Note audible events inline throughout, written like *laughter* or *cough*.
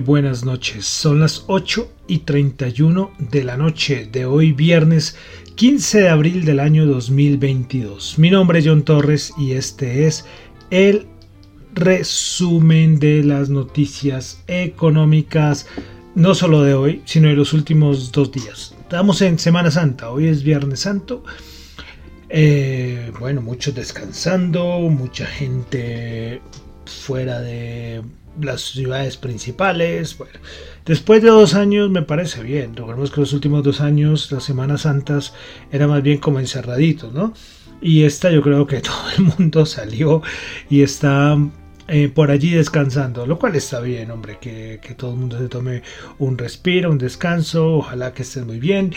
Buenas noches, son las 8 y 31 de la noche de hoy viernes 15 de abril del año 2022. Mi nombre es John Torres y este es el resumen de las noticias económicas, no solo de hoy, sino de los últimos dos días. Estamos en Semana Santa, hoy es Viernes Santo. Eh, bueno, muchos descansando, mucha gente fuera de las ciudades principales. Bueno, después de dos años me parece bien. Recordemos que los últimos dos años, las Semanas Santas, era más bien como encerradito, ¿no? Y esta yo creo que *laughs* todo el mundo salió y está eh, por allí descansando, lo cual está bien, hombre, que, que, todo el mundo se tome un respiro, un descanso, ojalá que estén muy bien.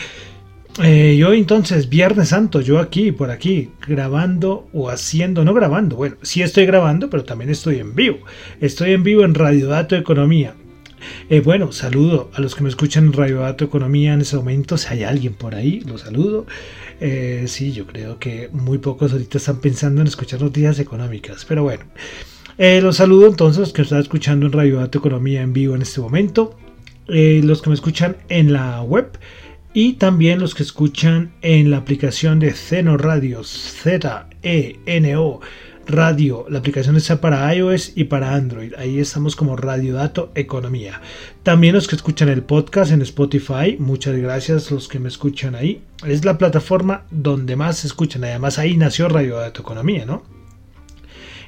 Eh, yo entonces, Viernes Santo, yo aquí, por aquí, grabando o haciendo, no grabando, bueno, sí estoy grabando, pero también estoy en vivo. Estoy en vivo en Radio Dato Economía. Eh, bueno, saludo a los que me escuchan en Radio Dato Economía en ese momento. Si hay alguien por ahí, lo saludo. Eh, sí, yo creo que muy pocos ahorita están pensando en escuchar noticias económicas, pero bueno. los saludo entonces los que están escuchando en Radio Dato Economía en vivo en este momento. los que me escuchan en la web y también los que escuchan en la aplicación de Zeno Radios, Z-E-N-O Radio. La aplicación está para iOS y para Android. Ahí estamos como Radio Dato Economía. También los que escuchan el podcast en Spotify. Muchas gracias los que me escuchan ahí. Es la plataforma donde más se escuchan. Además ahí nació Radio Dato Economía, ¿no?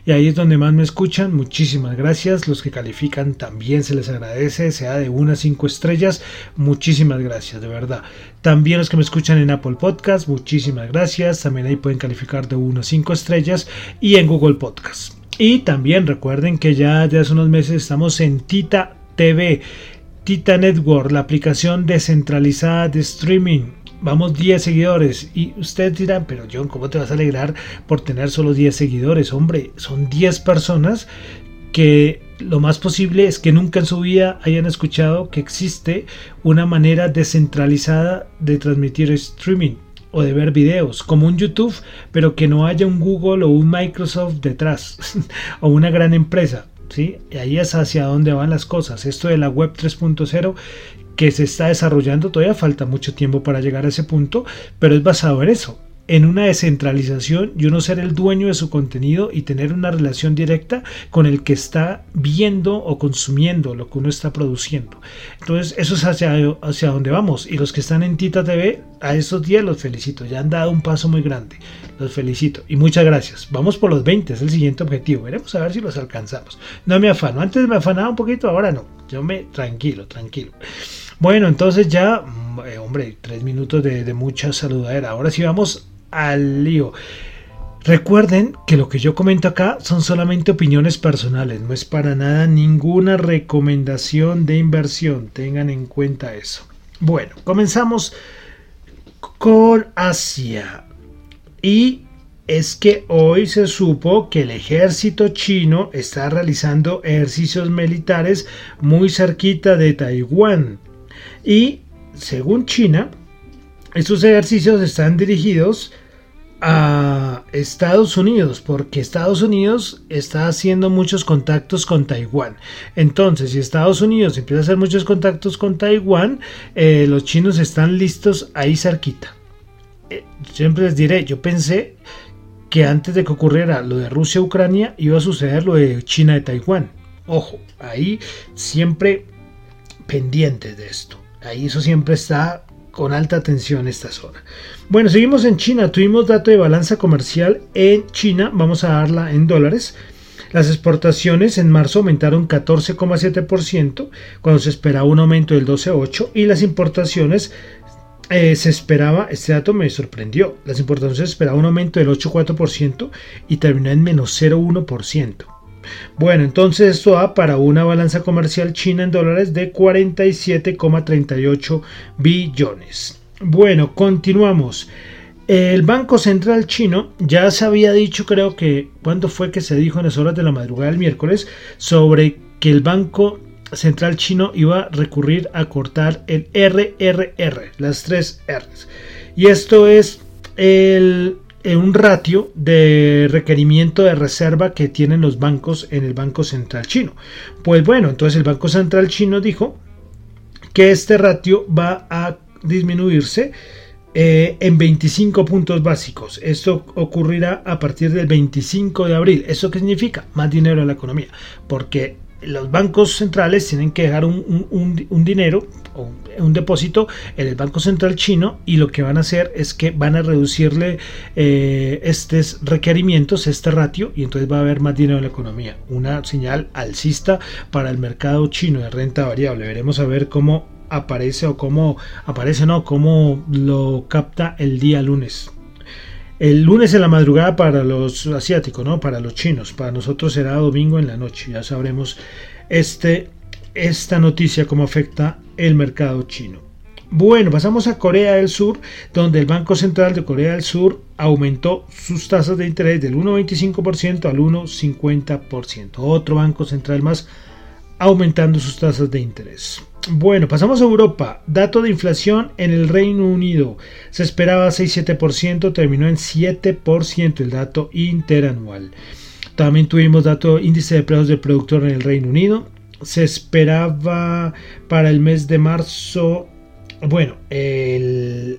Y ahí es donde más me escuchan. Muchísimas gracias. Los que califican también se les agradece, sea de unas 5 estrellas. Muchísimas gracias, de verdad. También los que me escuchan en Apple Podcast, muchísimas gracias. También ahí pueden calificar de 1 a 5 estrellas. Y en Google Podcast. Y también recuerden que ya desde hace unos meses estamos en Tita TV. Tita Network, la aplicación descentralizada de streaming vamos 10 seguidores. Y ustedes dirán, pero John, ¿cómo te vas a alegrar por tener solo 10 seguidores? Hombre, son 10 personas que lo más posible es que nunca en su vida hayan escuchado que existe una manera descentralizada de transmitir streaming o de ver videos, como un YouTube, pero que no haya un Google o un Microsoft detrás, *laughs* o una gran empresa. ¿sí? Y ahí es hacia dónde van las cosas. Esto de la web 3.0 que se está desarrollando, todavía falta mucho tiempo para llegar a ese punto, pero es basado en eso, en una descentralización y uno ser el dueño de su contenido y tener una relación directa con el que está viendo o consumiendo lo que uno está produciendo. Entonces, eso es hacia, hacia donde vamos. Y los que están en Tita TV, a estos días los felicito. Ya han dado un paso muy grande. Los felicito. Y muchas gracias. Vamos por los 20, es el siguiente objetivo. Veremos a ver si los alcanzamos. No me afano. Antes me afanaba un poquito, ahora no. Yo me tranquilo, tranquilo. Bueno, entonces ya, mm, eh, hombre, tres minutos de, de mucha saludadera. Ahora sí vamos al lío. Recuerden que lo que yo comento acá son solamente opiniones personales, no es para nada ninguna recomendación de inversión, tengan en cuenta eso. Bueno, comenzamos con Asia. Y es que hoy se supo que el ejército chino está realizando ejercicios militares muy cerquita de Taiwán. Y según China, estos ejercicios están dirigidos a Estados Unidos, porque Estados Unidos está haciendo muchos contactos con Taiwán. Entonces, si Estados Unidos empieza a hacer muchos contactos con Taiwán, eh, los chinos están listos ahí cerquita. Eh, siempre les diré, yo pensé que antes de que ocurriera lo de Rusia-Ucrania iba a suceder lo de China de Taiwán. Ojo, ahí siempre pendientes de esto. Ahí eso siempre está con alta tensión esta zona. Bueno, seguimos en China. Tuvimos dato de balanza comercial en China. Vamos a darla en dólares. Las exportaciones en marzo aumentaron 14,7% cuando se esperaba un aumento del 12,8% y las importaciones eh, se esperaba, este dato me sorprendió, las importaciones se esperaba un aumento del 8,4% y terminó en menos 0,1%. Bueno, entonces esto va para una balanza comercial china en dólares de 47,38 billones. Bueno, continuamos. El Banco Central chino ya se había dicho, creo que, ¿cuándo fue que se dijo en las horas de la madrugada del miércoles? Sobre que el Banco Central chino iba a recurrir a cortar el RRR, las tres R's. Y esto es el, un ratio de requerimiento de reserva que tienen los bancos en el Banco Central chino. Pues bueno, entonces el Banco Central chino dijo que este ratio va a disminuirse eh, en 25 puntos básicos. Esto ocurrirá a partir del 25 de abril. ¿Eso qué significa? Más dinero en la economía. Porque los bancos centrales tienen que dejar un, dinero un depósito en el Banco Central chino y lo que van a hacer es que van a reducirle eh, estos requerimientos, este ratio, y entonces va a haber más dinero en la economía. Una señal alcista para el mercado chino de renta variable. Veremos a ver cómo aparece o cómo aparece, no, cómo lo capta el día lunes. El lunes en la madrugada para los asiáticos, ¿no? Para los chinos. Para nosotros será domingo en la noche. Ya sabremos este, esta noticia cómo afecta el mercado chino. Bueno, pasamos a Corea del Sur, donde el Banco Central de Corea del Sur aumentó sus tasas de interés del 1,25% al 1,50%. Otro banco central más aumentando sus tasas de interés. Bueno, pasamos a Europa. Dato de inflación en el Reino Unido. Se esperaba 6,7%, terminó en 7% el dato interanual. También tuvimos dato índice de precios del productor en el Reino Unido. Se esperaba para el mes de marzo, bueno, el,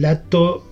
dato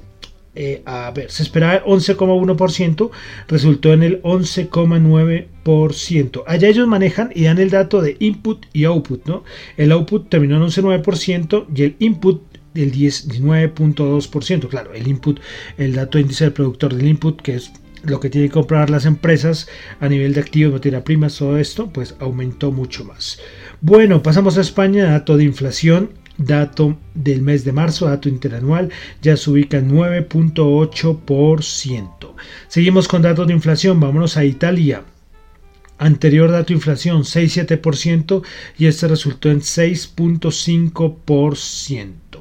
eh, a ver, se esperaba 11,1%, resultó en el 11,9%. Allá ellos manejan y dan el dato de input y output, ¿no? El output terminó en 11,9% y el input del 19.2%. Claro, el input, el dato índice del productor del input, que es lo que tienen que comprar las empresas a nivel de activos, materia prima, todo esto, pues aumentó mucho más. Bueno, pasamos a España, dato de inflación dato del mes de marzo, dato interanual, ya se ubica en 9.8%. Seguimos con datos de inflación, vámonos a Italia. Anterior dato de inflación 6,7% y este resultó en 6.5%.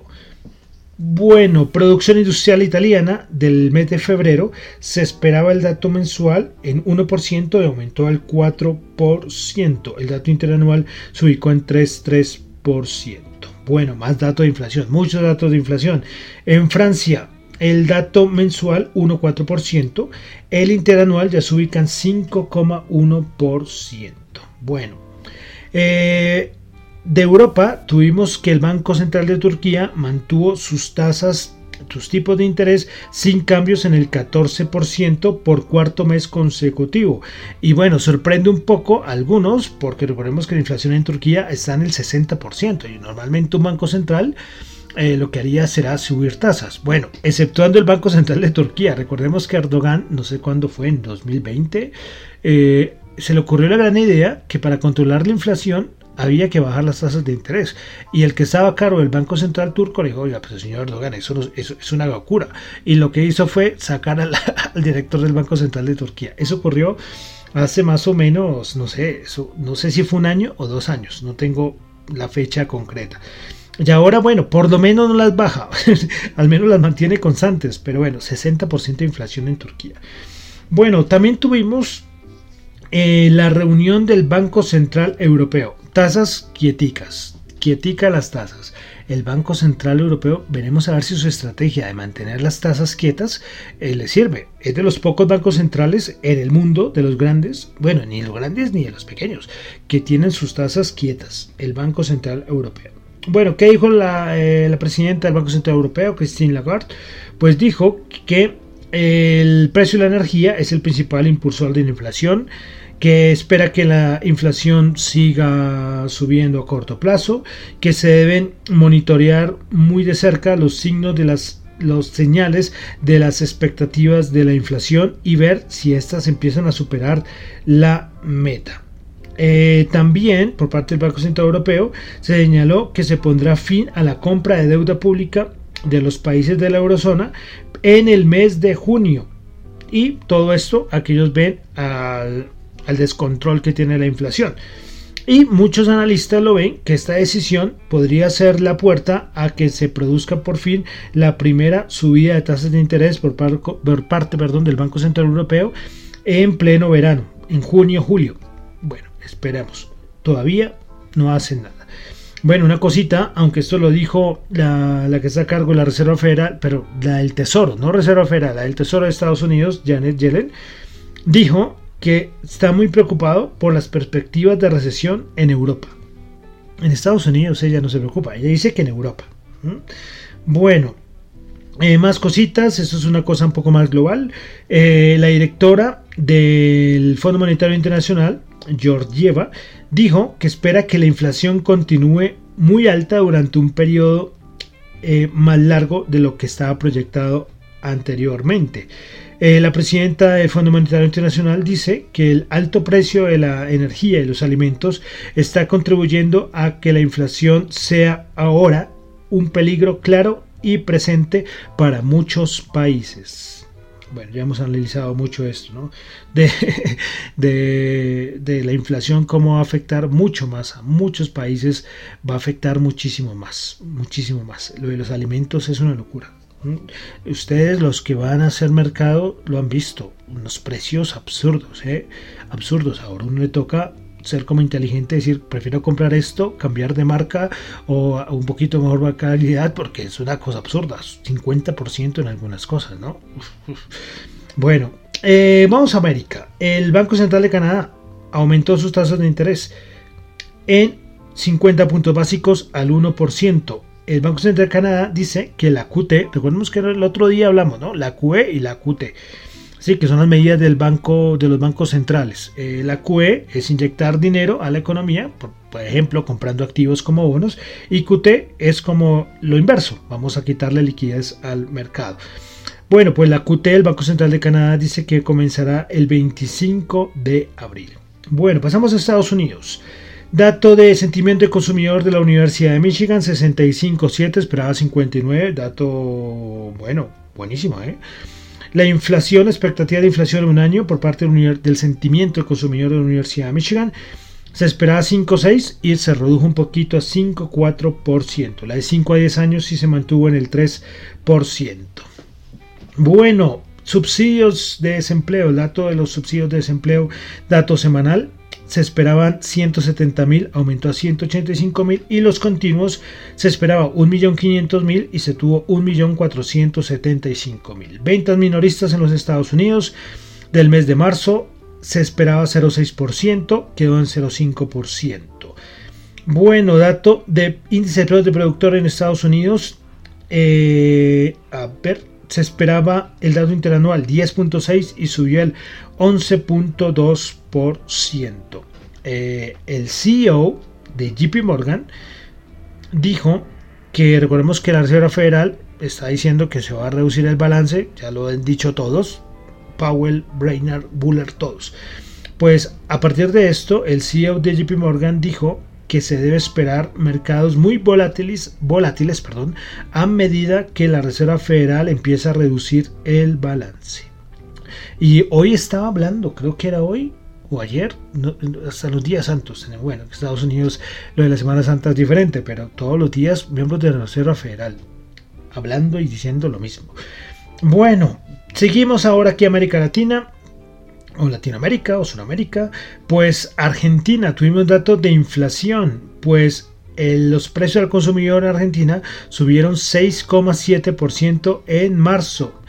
Bueno, producción industrial italiana del mes de febrero se esperaba el dato mensual en 1% y aumentó al 4%. El dato interanual se ubicó en 3,3%. Bueno, más datos de inflación, muchos datos de inflación. En Francia, el dato mensual 1,4%, el interanual ya se ubica en 5,1%. Bueno, eh, de Europa tuvimos que el Banco Central de Turquía mantuvo sus tasas tus tipos de interés sin cambios en el 14% por cuarto mes consecutivo. Y bueno, sorprende un poco a algunos porque recordemos que la inflación en Turquía está en el 60% y normalmente un banco central eh, lo que haría será subir tasas. Bueno, exceptuando el Banco Central de Turquía. Recordemos que Erdogan, no sé cuándo fue, en 2020, eh, se le ocurrió la gran idea que para controlar la inflación había que bajar las tasas de interés. Y el que estaba a cargo del Banco Central turco le dijo, oiga, pues señor Erdogan, eso, es una locura. Y lo que hizo fue sacar *laughs* al, director del Banco Central de Turquía. Eso ocurrió hace más o menos, no sé, eso, no sé si fue un año o dos años, no tengo la fecha concreta. Y ahora, bueno, por lo menos no las baja, *laughs* al menos las mantiene constantes, pero bueno, 60% de inflación en Turquía. Bueno, también tuvimos eh, la reunión del Banco Central Europeo. Tasas quieticas. Quietica las tasas. El Banco Central Europeo, veremos a ver si su estrategia de mantener las tasas quietas eh, le sirve. Es de los pocos bancos centrales en el mundo, de los grandes, bueno, ni los grandes ni de los pequeños, que tienen sus tasas quietas. El Banco Central Europeo. Bueno, ¿qué dijo la, eh, la presidenta del Banco Central Europeo, Christine Lagarde? Pues dijo que el precio de la energía es el principal impulsor de la inflación que espera que la inflación siga subiendo a corto plazo, que se deben monitorear muy de cerca los signos de las los señales de las expectativas de la inflación y ver si éstas empiezan a superar la meta. Eh, también por parte del Banco Central Europeo se señaló que se pondrá fin a la compra de deuda pública de los países de la eurozona en el mes de junio. Y todo esto aquellos ven al, al descontrol que tiene la inflación. Y muchos analistas lo ven que esta decisión podría ser la puerta a que se produzca por fin la primera subida de tasas de interés por, parte del Banco Central Europeo en pleno verano, en junio-julio. Bueno, esperemos. Todavía no hacen nada. Bueno, una cosita, aunque esto lo dijo la, la, que está a cargo de la Reserva Federal, pero la del Tesoro, no Reserva Federal, la del Tesoro de Estados Unidos, Janet Yellen, dijo que está muy preocupado por las perspectivas de recesión en Europa. En Estados Unidos ella no se preocupa, ella dice que en Europa. Bueno, eh, más cositas, esto es una cosa un poco más global. Eh, la directora del Fondo Monetario Internacional, Georgieva, dijo que espera que la inflación continúe muy alta durante un periodo eh, más largo de lo que estaba proyectado anteriormente. Eh, la presidenta del Fondo Monetario Internacional dice que el alto precio de la energía y los alimentos está contribuyendo a que la inflación sea ahora un peligro claro y presente para muchos países. Bueno, ya hemos analizado mucho esto, ¿no? De, *laughs* de, de, la inflación, cómo va a afectar mucho más a muchos países, va a afectar muchísimo más, muchísimo más. Lo de los alimentos es una locura. Ustedes los que van a hacer mercado lo han visto, unos precios absurdos, ¿eh? absurdos. Ahora uno le toca ser como inteligente, decir, prefiero comprar esto, cambiar de marca o un poquito mejor calidad porque es una cosa absurda, 50% en algunas cosas, ¿no? Bueno, eh, vamos a América. El Banco Central de Canadá aumentó sus tasas de interés en 50 puntos básicos al 1% el Banco Central de Canadá dice que la QT, recordemos que el otro día hablamos, ¿no? La QE y la QT. Sí, que son las medidas del banco, de los bancos centrales. Eh, la QE es inyectar dinero a la economía, por, ejemplo, comprando activos como bonos, y QT es como lo inverso, vamos a quitarle liquidez al mercado. Bueno, pues la QT, el Banco Central de Canadá, dice que comenzará el 25 de abril. Bueno, pasamos a Estados Unidos. Dato de sentimiento de consumidor de la Universidad de Michigan, 65.7, esperaba 59. Dato, bueno, buenísimo, ¿eh? La inflación, expectativa de inflación en un año por parte del sentimiento de consumidor de la Universidad de Michigan, se esperaba 5.6 y se redujo un poquito a 5.4%. La de 5 a 10 años sí se mantuvo en el 3%. Bueno, subsidios de desempleo, el dato de los subsidios de desempleo, dato semanal, se esperaban 170 mil, aumentó a 185 mil y los continuos se esperaba 1.500.000 y se tuvo 1.475.000. Ventas minoristas en los Estados Unidos del mes de marzo se esperaba 0,6%, quedó en 0,5%. Bueno, dato de índice de precios de productor en Estados Unidos. Eh, a ver, se esperaba el dato interanual 10.6 y subió el 11.2%. Eh, el CEO de JP Morgan dijo que recordemos que la Reserva Federal está diciendo que se va a reducir el balance, ya lo han dicho todos, Powell, Brainerd, Buller, todos. Pues a partir de esto, el CEO de JP Morgan dijo que se debe esperar mercados muy volátiles, volátiles perdón, a medida que la Reserva Federal empieza a reducir el balance. Y hoy estaba hablando, creo que era hoy o ayer, hasta los días santos. Bueno, en Estados Unidos lo de la Semana Santa es diferente, pero todos los días miembros de la Reserva Federal hablando y diciendo lo mismo. Bueno, seguimos ahora aquí América Latina o Latinoamérica o Sudamérica, pues Argentina, tuvimos datos de inflación, pues los precios al consumidor en Argentina subieron 6,7% en marzo.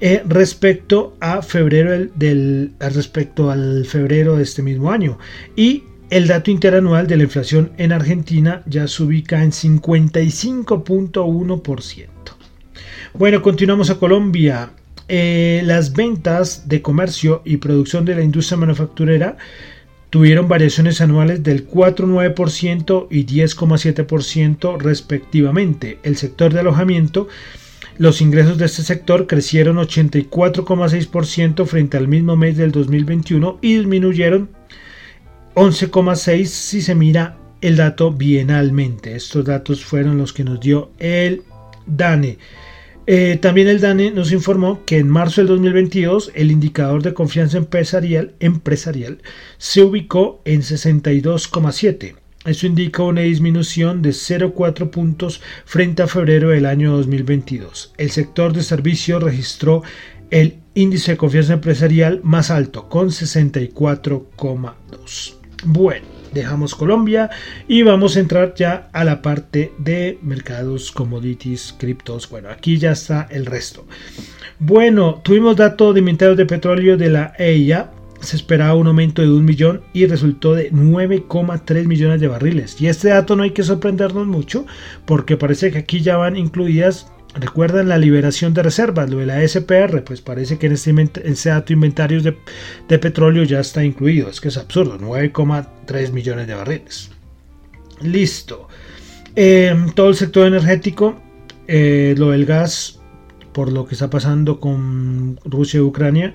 Eh, respecto a febrero del, respecto al febrero de este mismo año y el dato interanual de la inflación en Argentina ya se ubica en 55.1%. Bueno, continuamos a Colombia. Eh, las ventas de comercio y producción de la industria manufacturera tuvieron variaciones anuales del 4,9% y 10,7% respectivamente. El sector de alojamiento, los ingresos de este sector crecieron 84,6% frente al mismo mes del 2021 y disminuyeron 11,6% si se mira el dato bienalmente. Estos datos fueron los que nos dio el DANE. Eh, también el DANE nos informó que en marzo del 2022 el indicador de confianza empresarial, empresarial se ubicó en 62,7. Eso indica una disminución de 0,4 puntos frente a febrero del año 2022. El sector de servicios registró el índice de confianza empresarial más alto con 64,2. Bueno, dejamos Colombia y vamos a entrar ya a la parte de mercados, commodities, criptos. Bueno, aquí ya está el resto. Bueno, tuvimos datos de inventarios de petróleo de la EIA. Se esperaba un aumento de un millón y resultó de 9,3 millones de barriles. Y este dato no hay que sorprendernos mucho porque parece que aquí ya van incluidas ¿Recuerdan la liberación de reservas, lo de la SPR? Pues parece que en este, ese dato inventarios de, petróleo ya está incluido. Es que es absurdo, 9,3 millones de barriles. Listo. Em, todo el sector energético, eh, lo del gas, por lo que está pasando con Rusia y Ucrania,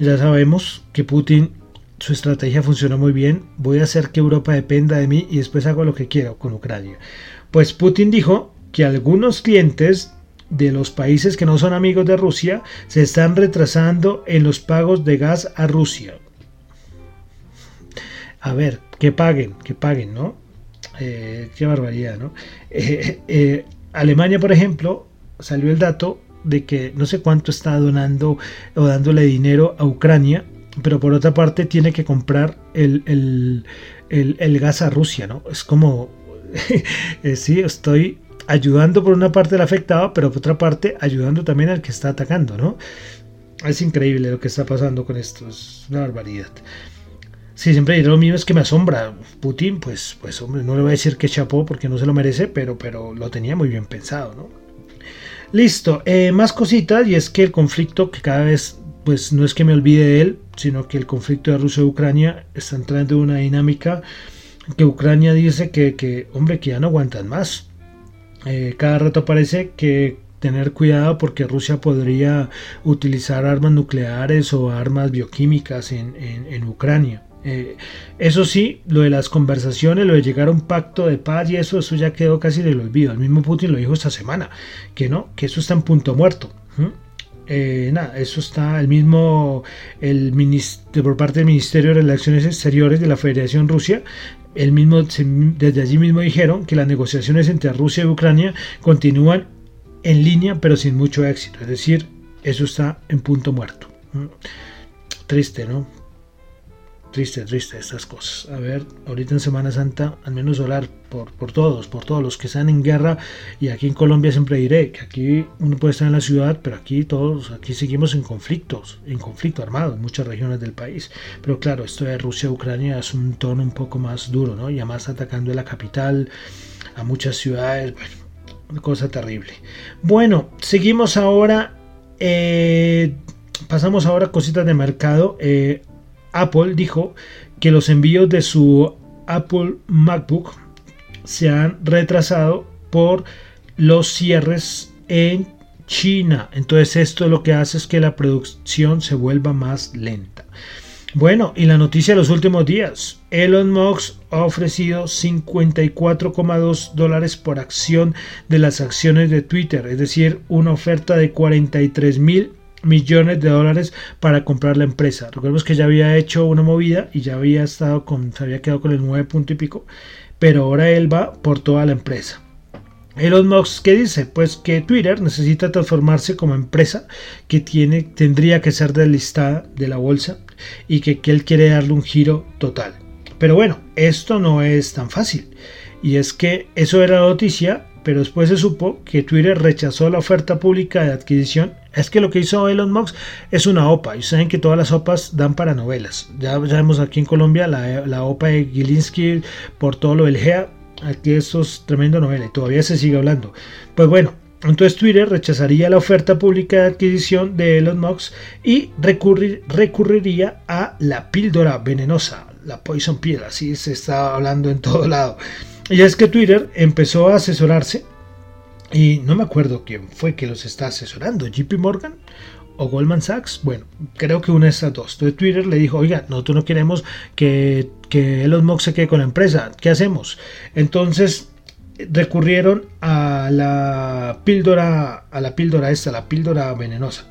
ya sabemos que Putin, su estrategia funciona muy bien. Voy a hacer que Europa dependa de mí y después hago lo que quiero con Ucrania. Pues Putin dijo que algunos clientes de los países que no son amigos de Rusia se están retrasando en los pagos de gas a Rusia. A ver, que paguen, que paguen, ¿no? Eh, qué barbaridad, ¿no? *laughs* Eh, eh, Alemania, por ejemplo, salió el dato de que no sé cuánto está donando o dándole dinero a Ucrania, pero por otra parte tiene que comprar el, el, el gas a Rusia, ¿no? Es como, *laughs* sí, estoy ayudando por una parte al afectado, pero por otra parte ayudando también al que está atacando, ¿no? Es increíble lo que está pasando con esto, es una barbaridad. Sí, siempre diré lo mismo, es que me asombra. Putin, pues, pues hombre, no le voy a decir que chapó porque no se lo merece, pero, pero lo tenía muy bien pensado, ¿no? Listo, eh, más cositas, y es que el conflicto que cada vez, pues no es que me olvide de él, sino que el conflicto de Rusia y Ucrania está entrando en una dinámica que Ucrania dice que, que hombre, que ya no aguantan más eh, cada rato parece que tener cuidado porque Rusia podría utilizar armas nucleares o armas bioquímicas en, Ucrania. Eh, eso sí, lo de las conversaciones, lo de llegar a un pacto de paz y eso, eso ya quedó casi del olvido. El mismo Putin lo dijo esta semana, que no, que eso está en punto muerto. Eh, nada, eso está el mismo, el por parte del Ministerio de Relaciones Exteriores de la Federación Rusia, el mismo, desde allí mismo dijeron que las negociaciones entre Rusia y Ucrania continúan en línea pero sin mucho éxito, es decir, eso está en punto muerto. Triste, ¿no? Triste, triste estas cosas. A ver, ahorita en Semana Santa, al menos orar por, por todos, por todos los que están en guerra. Y aquí en Colombia siempre diré que aquí uno puede estar en la ciudad, pero aquí todos, aquí seguimos en conflictos, en conflicto armado en muchas regiones del país. Pero claro, esto de Rusia-Ucrania es un tono un poco más duro, ¿no? Y además atacando la capital, a muchas ciudades, bueno, una cosa terrible. Bueno, seguimos ahora. Eh, pasamos ahora a cositas de mercado. Eh, Apple dijo que los envíos de su Apple MacBook se han retrasado por los cierres en China. Entonces esto lo que hace es que la producción se vuelva más lenta. Bueno, y la noticia de los últimos días. Elon Musk ha ofrecido 54,2 dólares por acción de las acciones de Twitter, es decir, una oferta de 43 mil millones de dólares para comprar la empresa. Recordemos que ya había hecho una movida y ya había estado con, se había quedado con el 9 punto y pico, pero ahora él va por toda la empresa. Elon Musk, ¿qué dice? Pues que Twitter necesita transformarse como empresa que tiene, tendría que ser deslistada de la bolsa y que, que él quiere darle un giro total. Pero bueno, esto no es tan fácil. Y es que eso era noticia pero después se supo que Twitter rechazó la oferta pública de adquisición. Es que lo que hizo Elon Musk es una OPA, y saben que todas las OPAs dan para novelas. Ya sabemos aquí en Colombia la, OPA de Gilinski por todo lo del GEA, aquí es tremenda novela y todavía se sigue hablando. Pues bueno, entonces Twitter rechazaría la oferta pública de adquisición de Elon Musk y recurriría a la píldora venenosa, la poison pill, así se está hablando en todo lado. Y es que Twitter empezó a asesorarse y no me acuerdo quién fue que los está asesorando, JP Morgan o Goldman Sachs. Bueno, creo que una de estas dos. Entonces Twitter le dijo, oiga, nosotros no queremos que, que Elon Musk se quede con la empresa. ¿Qué hacemos? Entonces recurrieron a la píldora, a la píldora esta, la píldora venenosa.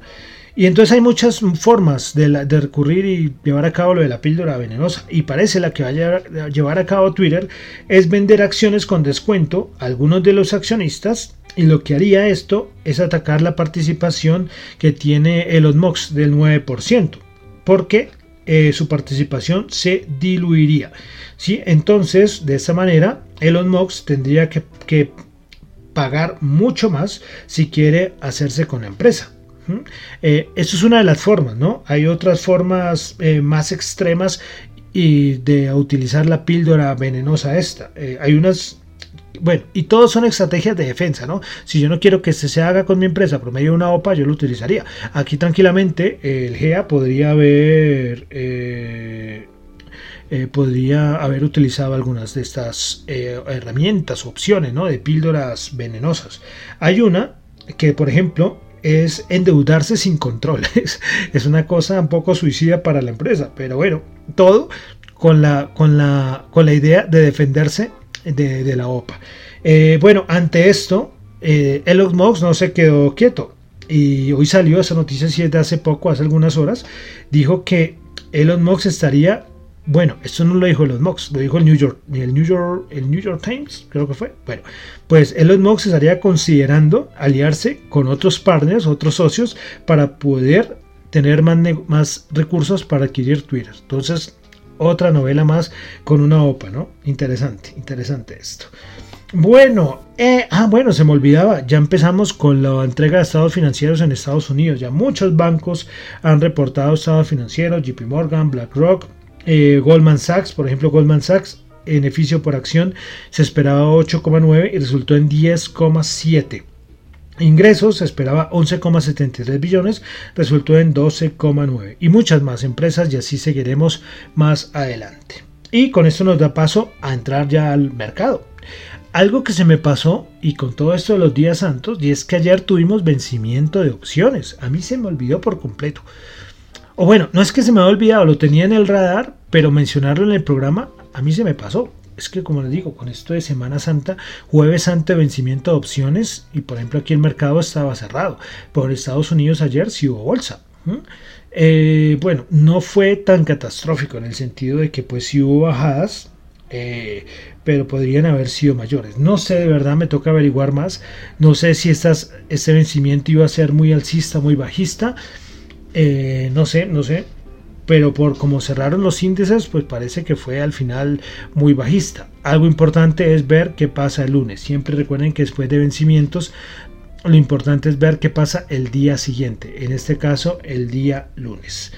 Y entonces hay muchas formas de, recurrir y llevar a cabo lo de la píldora venenosa. Y parece la que va a llevar, a cabo Twitter es vender acciones con descuento a algunos de los accionistas. Y lo que haría esto es atacar la participación que tiene Elon Musk del 9%. Porque eh, su participación se diluiría. ¿sí? Entonces, de esa manera, Elon Musk tendría que, pagar mucho más si quiere hacerse con la empresa. Eh, eso es una de las formas, ¿no? Hay otras formas eh, más extremas y de utilizar la píldora venenosa esta. hay unas bueno, y todos son estrategias de defensa, ¿no? Si yo no quiero que se haga con mi empresa por medio de una OPA, yo lo utilizaría. Aquí tranquilamente el GEA podría haber... Eh, eh, podría haber utilizado algunas de estas eh, herramientas, opciones, ¿no? De píldoras venenosas. Hay una que, por ejemplo, es endeudarse sin controles. *laughs* es una cosa un poco suicida para la empresa, pero bueno, todo con la, con la, con la idea de defenderse de, la OPA. Eh, bueno, ante esto, eh, Elon Musk no se quedó quieto. Y hoy salió esa noticia, si es de hace poco, hace algunas horas, dijo que Elon Musk estaría, bueno, esto no lo dijo Elon Musk, lo dijo el New York, el New York, el New York Times, creo que fue. Bueno, pues Elon Musk estaría considerando aliarse con otros partners, otros socios, para poder tener más, más recursos para adquirir Twitter. Entonces, otra novela más con una OPA, ¿no? Interesante, interesante esto. Bueno, eh, ah, bueno, se me olvidaba, ya empezamos con la entrega de estados financieros en Estados Unidos. Ya muchos bancos han reportado estados financieros, JP Morgan, BlackRock, eh, Goldman Sachs, por ejemplo, Goldman Sachs, beneficio por acción se esperaba 8,9 y resultó en 10,7. Ingresos se esperaba 11,73 billones, resultó en 12,9 y muchas más empresas y así seguiremos más adelante. Y con esto nos da paso a entrar ya al mercado. Algo que se me pasó y con todo esto de los días santos y es que ayer tuvimos vencimiento de opciones. A mí se me olvidó por completo. O bueno, no es que se me haya olvidado, lo tenía en el radar, pero mencionarlo en el programa a mí se me pasó es que como les digo, con esto de Semana Santa, jueves ante vencimiento de opciones, y por ejemplo aquí el mercado estaba cerrado. Por Estados Unidos ayer sí hubo bolsa. Eh, bueno, no fue tan catastrófico en el sentido de que pues sí hubo bajadas, eh, pero podrían haber sido mayores. No sé, de verdad me toca averiguar más. No sé si estas, este vencimiento iba a ser muy alcista, muy bajista. Eh, no sé, no sé pero por como cerraron los índices, pues parece que fue al final muy bajista. Algo importante es ver qué pasa el lunes. Siempre recuerden que después de vencimientos, lo importante es ver qué pasa el día siguiente, en este caso el día lunes.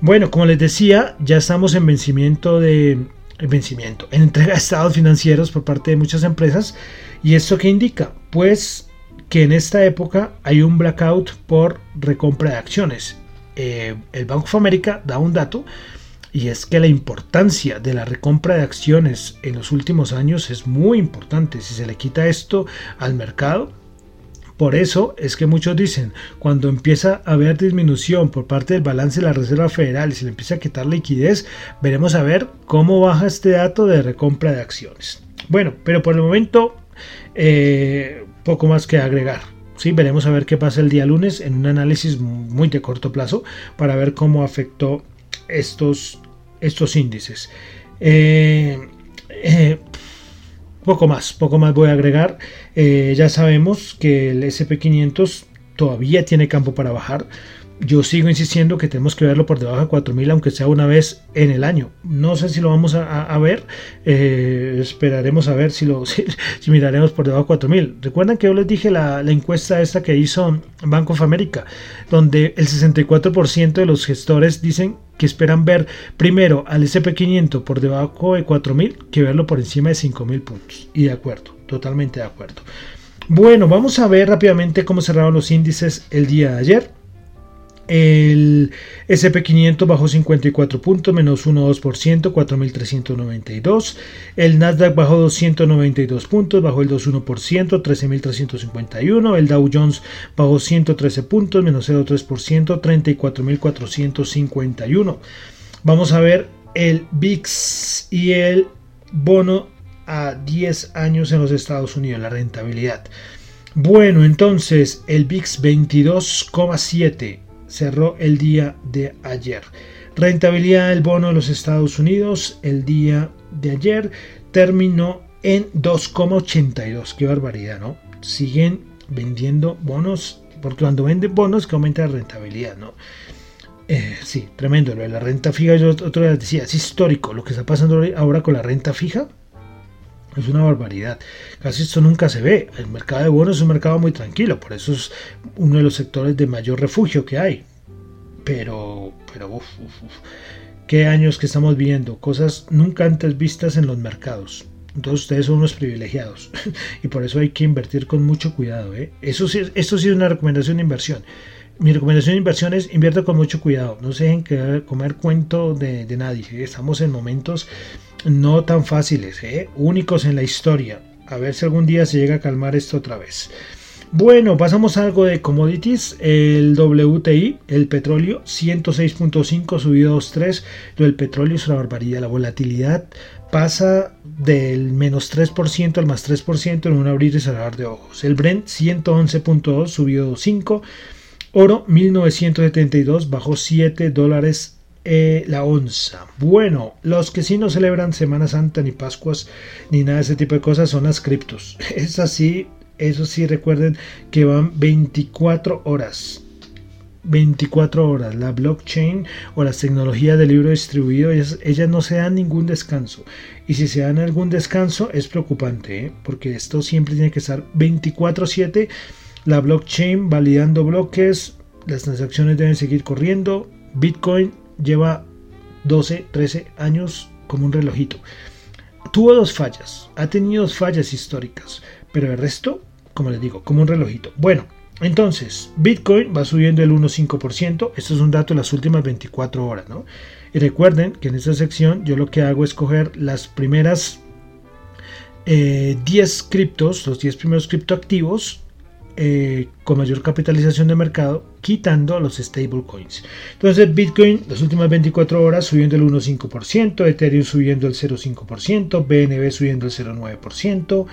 Bueno, como les decía, ya estamos en vencimiento de vencimiento, en entrega de estados financieros por parte de muchas empresas. ¿Y esto qué indica? Pues que en esta época hay un blackout por recompra de acciones eh, el Banco of America da un dato y es que la importancia de la recompra de acciones en los últimos años es muy importante. Si se le quita esto al mercado, por eso es que muchos dicen, cuando empieza a haber disminución por parte del balance de la Reserva Federal y se le empieza a quitar liquidez, veremos a ver cómo baja este dato de recompra de acciones. Bueno, pero por el momento, eh, poco más que agregar. Sí, veremos a ver qué pasa el día lunes en un análisis muy de corto plazo para ver cómo afectó estos, estos índices. Eh, eh, poco más, poco más voy a agregar. Eh, ya sabemos que el SP500 todavía tiene campo para bajar yo sigo insistiendo que tenemos que verlo por debajo de 4000, aunque sea una vez en el año. No sé si lo vamos a, ver, eh, esperaremos a ver si lo *laughs* si, miraremos por debajo de 4000. Recuerdan que yo les dije la, encuesta esta que hizo Banco of America, donde el 64% de los gestores dicen que esperan ver primero al SP500 por debajo de 4000 que verlo por encima de 5000 puntos. Y de acuerdo, totalmente de acuerdo. Bueno, vamos a ver rápidamente cómo cerraron los índices el día de ayer. El SP500 bajó 54 puntos, menos 1,2%, 4.392. El Nasdaq bajó 292 puntos, bajó el 2,1%, 13.351. El Dow Jones bajó 113 puntos, menos 0,3%, 34.451. Vamos a ver el VIX y el bono a 10 años en los Estados Unidos, la rentabilidad. Bueno, entonces el VIX 22,7 cerró el día de ayer. Rentabilidad del bono de los Estados Unidos el día de ayer terminó en 2,82. Qué barbaridad, ¿no? Siguen vendiendo bonos, porque cuando venden bonos que aumenta la rentabilidad, ¿no? Eh, sí, tremendo. Lo de la renta fija, yo otro día decía, es histórico lo que está pasando ahora con la renta fija. Es una barbaridad. Casi esto nunca se ve. El mercado de bonos es un mercado muy tranquilo, por eso es uno de los sectores de mayor refugio que hay. Pero, pero, qué años que estamos viendo. Cosas nunca antes vistas en los mercados. Entonces ustedes son unos privilegiados *laughs* y por eso hay que invertir con mucho cuidado. ¿eh? Eso sí, esto sí es una recomendación de inversión. Mi recomendación de inversión es invierta con mucho cuidado. No se dejen comer cuento de, nadie. Estamos en momentos no tan fáciles, ¿eh? únicos en la historia. A ver si algún día se llega a calmar esto otra vez. Bueno, pasamos a algo de commodities. El WTI, el petróleo, 106.5 subido 2.3. El petróleo es una barbaridad. La volatilidad pasa del menos 3% al más 3% en un abrir y cerrar de ojos. El Brent, 111.2 subido 5. Oro, 1972 bajó 7 dólares eh, la onza. Bueno, los que sí no celebran Semana Santa, ni Pascuas, ni nada de ese tipo de cosas son las criptos. *laughs* Es así, eso sí recuerden que van 24 horas. 24 horas. La blockchain o las tecnologías de libro distribuido, ellas, no se dan ningún descanso. Y si se dan algún descanso es preocupante, ¿eh? porque esto siempre tiene que estar 24/7. La blockchain validando bloques, las transacciones deben seguir corriendo. Bitcoin lleva 12, 13 años como un relojito. Tuvo dos fallas, ha tenido dos fallas históricas, pero el resto, como les digo, como un relojito. Bueno, entonces, Bitcoin va subiendo el 1,5%. Esto es un dato de las últimas 24 horas, ¿no? Y recuerden que en esta sección yo lo que hago es coger las primeras 10 eh, criptos, los 10 primeros criptoactivos eh, con mayor capitalización de mercado, quitando los stablecoins. Entonces, Bitcoin, las últimas 24 horas subiendo el 1,5%, Ethereum subiendo el 0,5%, BNB subiendo el 0,9%.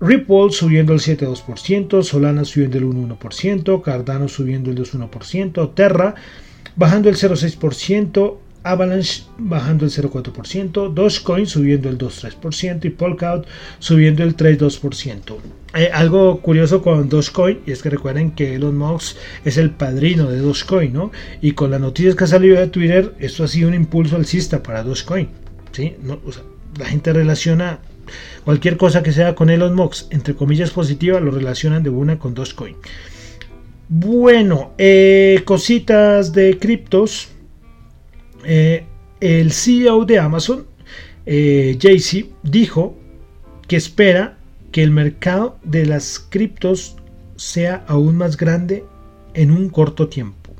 Ripple subiendo el 7,2%, Solana subiendo el 1,1%, Cardano subiendo el 2,1%, Terra bajando el 0,6%, Avalanche bajando el 0,4%, Dogecoin subiendo el 2,3% y Polkadot subiendo el 3,2%. Eh, algo curioso con Dogecoin y es que recuerden que Elon Musk es el padrino de Dogecoin, ¿no? Y con las noticias que ha salido de Twitter, esto ha sido un impulso alcista para Dogecoin, ¿sí? la gente relaciona cualquier cosa que sea con Elon Musk, entre comillas positiva, lo relacionan de una con Dogecoin. Bueno, eh, cositas de criptos. Eh, el CEO de Amazon, eh, JC, dijo que espera que el mercado de las criptos sea aún más grande en un corto tiempo.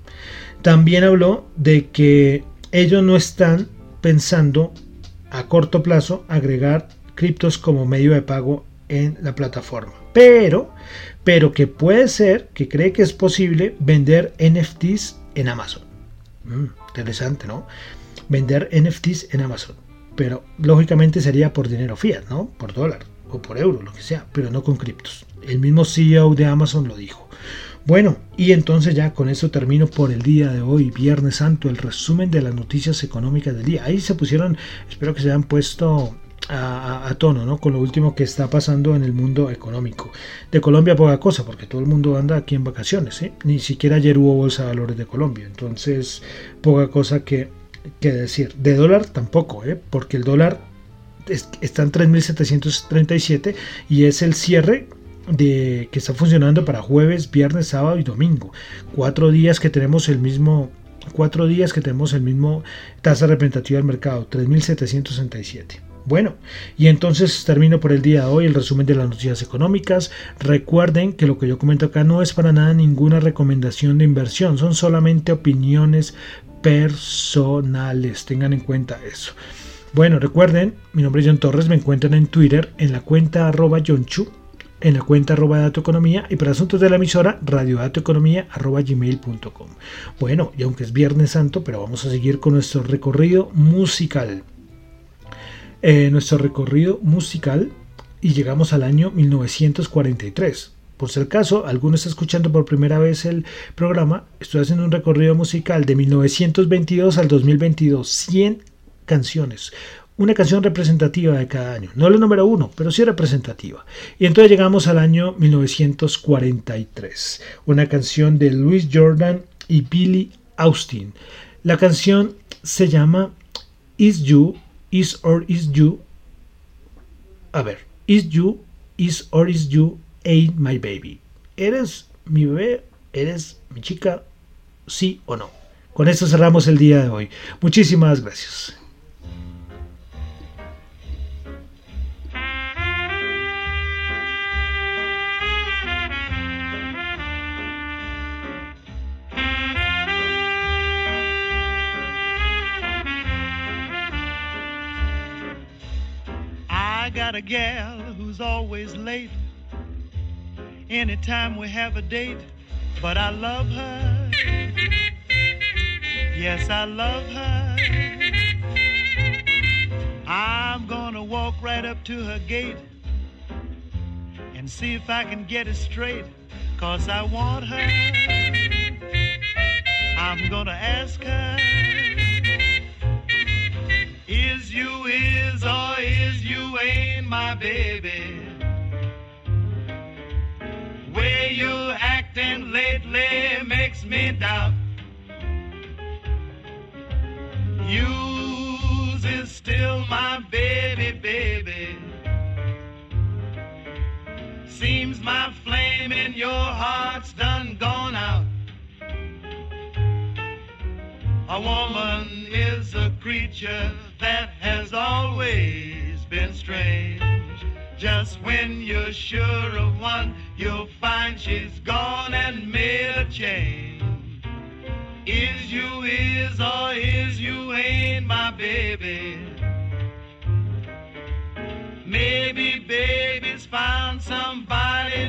También habló de que ellos no están pensando a corto plazo agregar criptos como medio de pago en la plataforma. Pero, pero que puede ser, que cree que es posible vender NFTs en Amazon. Mm, interesante, ¿no? Vender NFTs en Amazon. Pero lógicamente sería por dinero fiat, ¿no? Por dólar o por euro, lo que sea, pero no con criptos. El mismo CEO de Amazon lo dijo. Bueno, y entonces ya con eso termino por el día de hoy, Viernes Santo, el resumen de las noticias económicas del día. Ahí se pusieron, espero que se hayan puesto a, tono ¿no? con lo último que está pasando en el mundo económico. De Colombia poca cosa, porque todo el mundo anda aquí en vacaciones, ni siquiera ayer hubo bolsa de valores de Colombia, entonces poca cosa que, que decir. De dólar tampoco, ¿eh? porque el dólar está en 3.737 y es el cierre de que está funcionando para jueves, viernes, sábado y domingo. Cuatro días que tenemos el mismo cuatro días que tenemos el mismo tasa representativa del mercado, 3.767. Bueno, y entonces termino por el día de hoy el resumen de las noticias económicas. Recuerden que lo que yo comento acá no es para nada ninguna recomendación de inversión, son solamente opiniones personales, tengan en cuenta eso. Bueno, recuerden, mi nombre es John Torres, me encuentran en Twitter en la cuenta arroba Chu, en la cuenta arroba Dato Economía y para asuntos de la emisora radiodatoeconomía arroba gmail.com. Bueno, y aunque es Viernes Santo, pero vamos a seguir con nuestro recorrido musical. Eh, nuestro recorrido musical y llegamos al año 1943. Por si caso, alguno está escuchando por primera vez el programa, estoy haciendo un recorrido musical de 1922 al 2022, 100 canciones, una canción representativa de cada año. No la número uno, pero sí representativa. Y entonces llegamos al año 1943. Una canción de Louis Jordan y Billy Austin. La canción se llama Is You, Is or Is You. A ver, Is You, Is or Is You Ain't My Baby. ¿Eres mi bebé? ¿Eres mi chica? ¿Sí o no? Con esto cerramos el día de hoy. Muchísimas gracias. Got a gal who's always late anytime we have a date, but I love her. Yes, I love her. I'm gonna walk right up to her gate and see if I can get it straight, cause I want her. I'm gonna ask her. Is you is or is you ain't my baby? Way you acting lately makes me doubt. You's is still my baby, baby. Seems my flame in your heart's done gone out. A woman is a creature that has always been strange. Just when you're sure of one, you'll find she's gone and made a change. Is you is or is you ain't my baby? Maybe baby's found somebody